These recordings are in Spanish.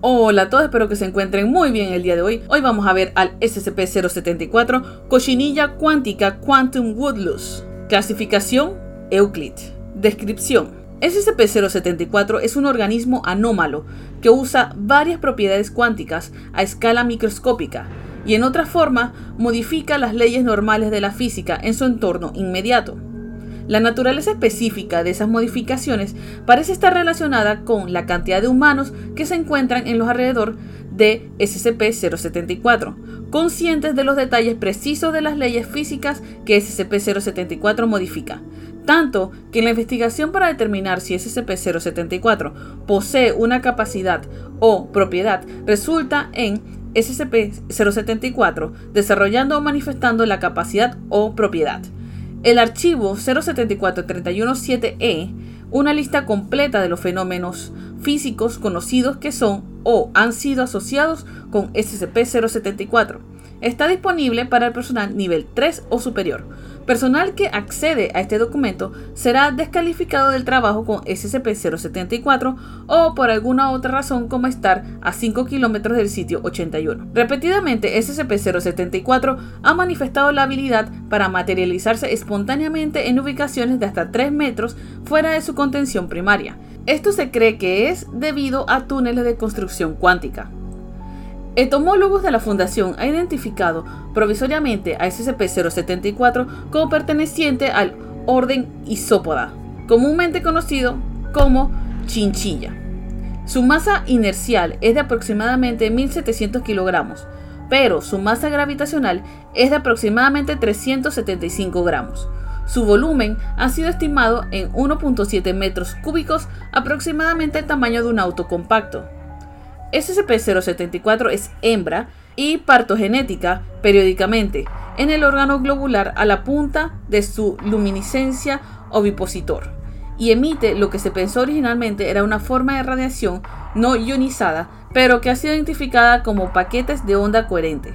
Hola a todos, espero que se encuentren muy bien el día de hoy. Hoy vamos a ver al SCP-074 Cochinilla Cuántica Quantum Woodlouse. Clasificación Euclid. Descripción. SCP-074 es un organismo anómalo que usa varias propiedades cuánticas a escala microscópica y en otra forma modifica las leyes normales de la física en su entorno inmediato. La naturaleza específica de esas modificaciones parece estar relacionada con la cantidad de humanos que se encuentran en los alrededor de SCP-074, conscientes de los detalles precisos de las leyes físicas que SCP-074 modifica, tanto que la investigación para determinar si SCP-074 posee una capacidad o propiedad resulta en SCP-074 desarrollando o manifestando la capacidad o propiedad. El archivo 074-317E, una lista completa de los fenómenos físicos conocidos que son o han sido asociados con SCP-074. Está disponible para el personal nivel 3 o superior. Personal que accede a este documento será descalificado del trabajo con SCP-074 o por alguna otra razón como estar a 5 kilómetros del sitio 81. Repetidamente, SCP-074 ha manifestado la habilidad para materializarse espontáneamente en ubicaciones de hasta 3 metros fuera de su contención primaria. Esto se cree que es debido a túneles de construcción cuántica. Entomólogos de la Fundación han identificado provisoriamente a SCP-074 como perteneciente al orden Isópoda, comúnmente conocido como chinchilla. Su masa inercial es de aproximadamente 1.700 kilogramos, pero su masa gravitacional es de aproximadamente 375 gramos. Su volumen ha sido estimado en 1.7 metros cúbicos, aproximadamente el tamaño de un auto compacto. SCP-074 es hembra y partogenética periódicamente en el órgano globular a la punta de su luminiscencia ovipositor y emite lo que se pensó originalmente era una forma de radiación no ionizada, pero que ha sido identificada como paquetes de onda coherente.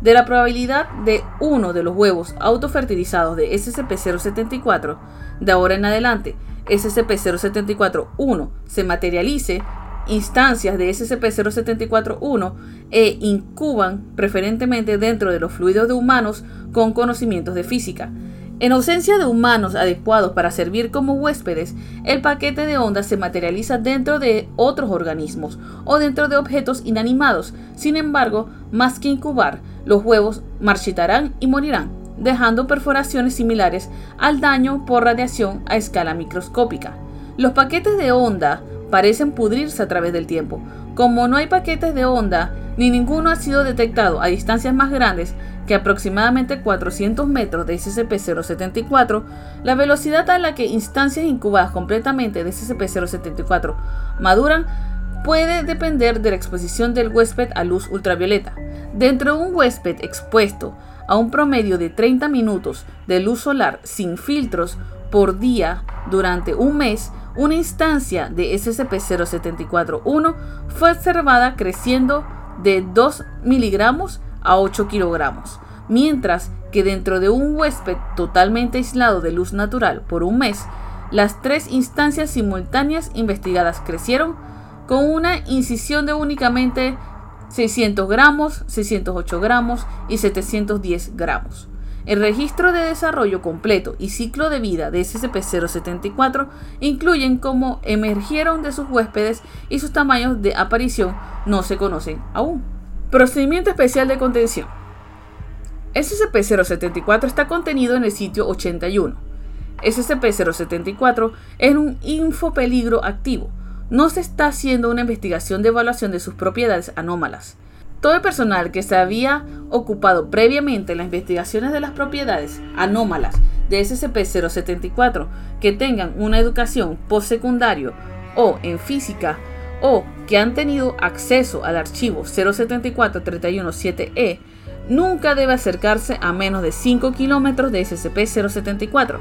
De la probabilidad de uno de los huevos autofertilizados de SCP-074, de ahora en adelante, SCP-074-1 se materialice, instancias de SCP-074-1 e incuban preferentemente dentro de los fluidos de humanos con conocimientos de física. En ausencia de humanos adecuados para servir como huéspedes, el paquete de ondas se materializa dentro de otros organismos o dentro de objetos inanimados. Sin embargo, más que incubar, los huevos marchitarán y morirán, dejando perforaciones similares al daño por radiación a escala microscópica. Los paquetes de onda parecen pudrirse a través del tiempo. Como no hay paquetes de onda, ni ninguno ha sido detectado a distancias más grandes que aproximadamente 400 metros de SCP-074, la velocidad a la que instancias incubadas completamente de SCP-074 maduran puede depender de la exposición del huésped a luz ultravioleta. Dentro de un huésped expuesto a un promedio de 30 minutos de luz solar sin filtros por día durante un mes, una instancia de SCP-074-1 fue observada creciendo de 2 miligramos a 8 kilogramos, mientras que dentro de un huésped totalmente aislado de luz natural por un mes, las tres instancias simultáneas investigadas crecieron con una incisión de únicamente 600 gramos, 608 gramos y 710 gramos. El registro de desarrollo completo y ciclo de vida de SCP-074 incluyen cómo emergieron de sus huéspedes y sus tamaños de aparición no se conocen aún. Procedimiento especial de contención. SCP-074 está contenido en el sitio 81. SCP-074 es un infopeligro activo. No se está haciendo una investigación de evaluación de sus propiedades anómalas. Todo el personal que se había ocupado previamente en las investigaciones de las propiedades anómalas de SCP-074 que tengan una educación postsecundario o en física o que han tenido acceso al archivo 074-317E nunca debe acercarse a menos de 5 kilómetros de SCP-074.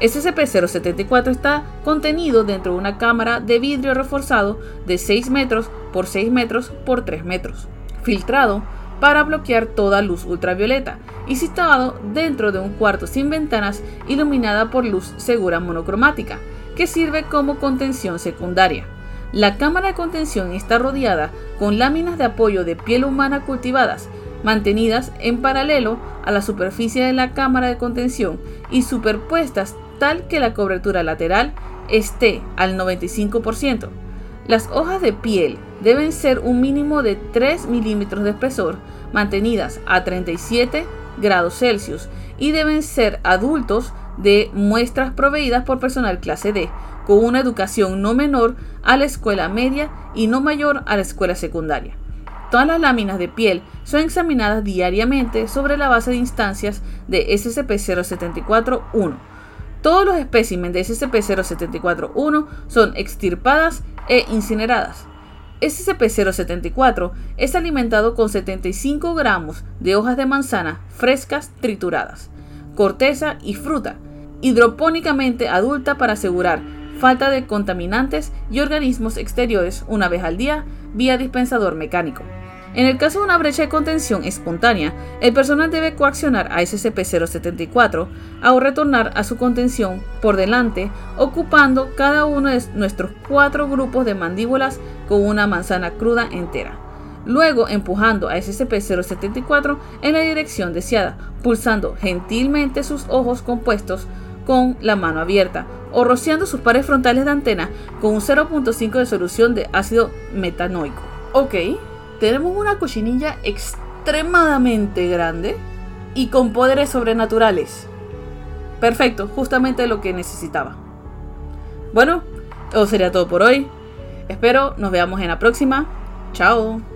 SCP-074 está contenido dentro de una cámara de vidrio reforzado de 6 metros por 6 metros por 3 metros filtrado para bloquear toda luz ultravioleta y situado dentro de un cuarto sin ventanas iluminada por luz segura monocromática, que sirve como contención secundaria. La cámara de contención está rodeada con láminas de apoyo de piel humana cultivadas, mantenidas en paralelo a la superficie de la cámara de contención y superpuestas tal que la cobertura lateral esté al 95%. Las hojas de piel deben ser un mínimo de 3 milímetros de espesor, mantenidas a 37 grados Celsius y deben ser adultos de muestras proveídas por personal clase D, con una educación no menor a la escuela media y no mayor a la escuela secundaria. Todas las láminas de piel son examinadas diariamente sobre la base de instancias de SCP-074-1. Todos los especímenes de SCP-074-1 son extirpadas e incineradas. SCP-074 es alimentado con 75 gramos de hojas de manzana frescas trituradas, corteza y fruta, hidropónicamente adulta para asegurar falta de contaminantes y organismos exteriores una vez al día vía dispensador mecánico. En el caso de una brecha de contención espontánea, el personal debe coaccionar a SCP-074 a retornar a su contención por delante, ocupando cada uno de nuestros cuatro grupos de mandíbulas con una manzana cruda entera. Luego empujando a SCP-074 en la dirección deseada, pulsando gentilmente sus ojos compuestos con la mano abierta o rociando sus pares frontales de antena con un 0.5 de solución de ácido metanoico. Ok, tenemos una cochinilla extremadamente grande y con poderes sobrenaturales. Perfecto, justamente lo que necesitaba. Bueno, eso sería todo por hoy. Espero nos veamos en la próxima. Chao.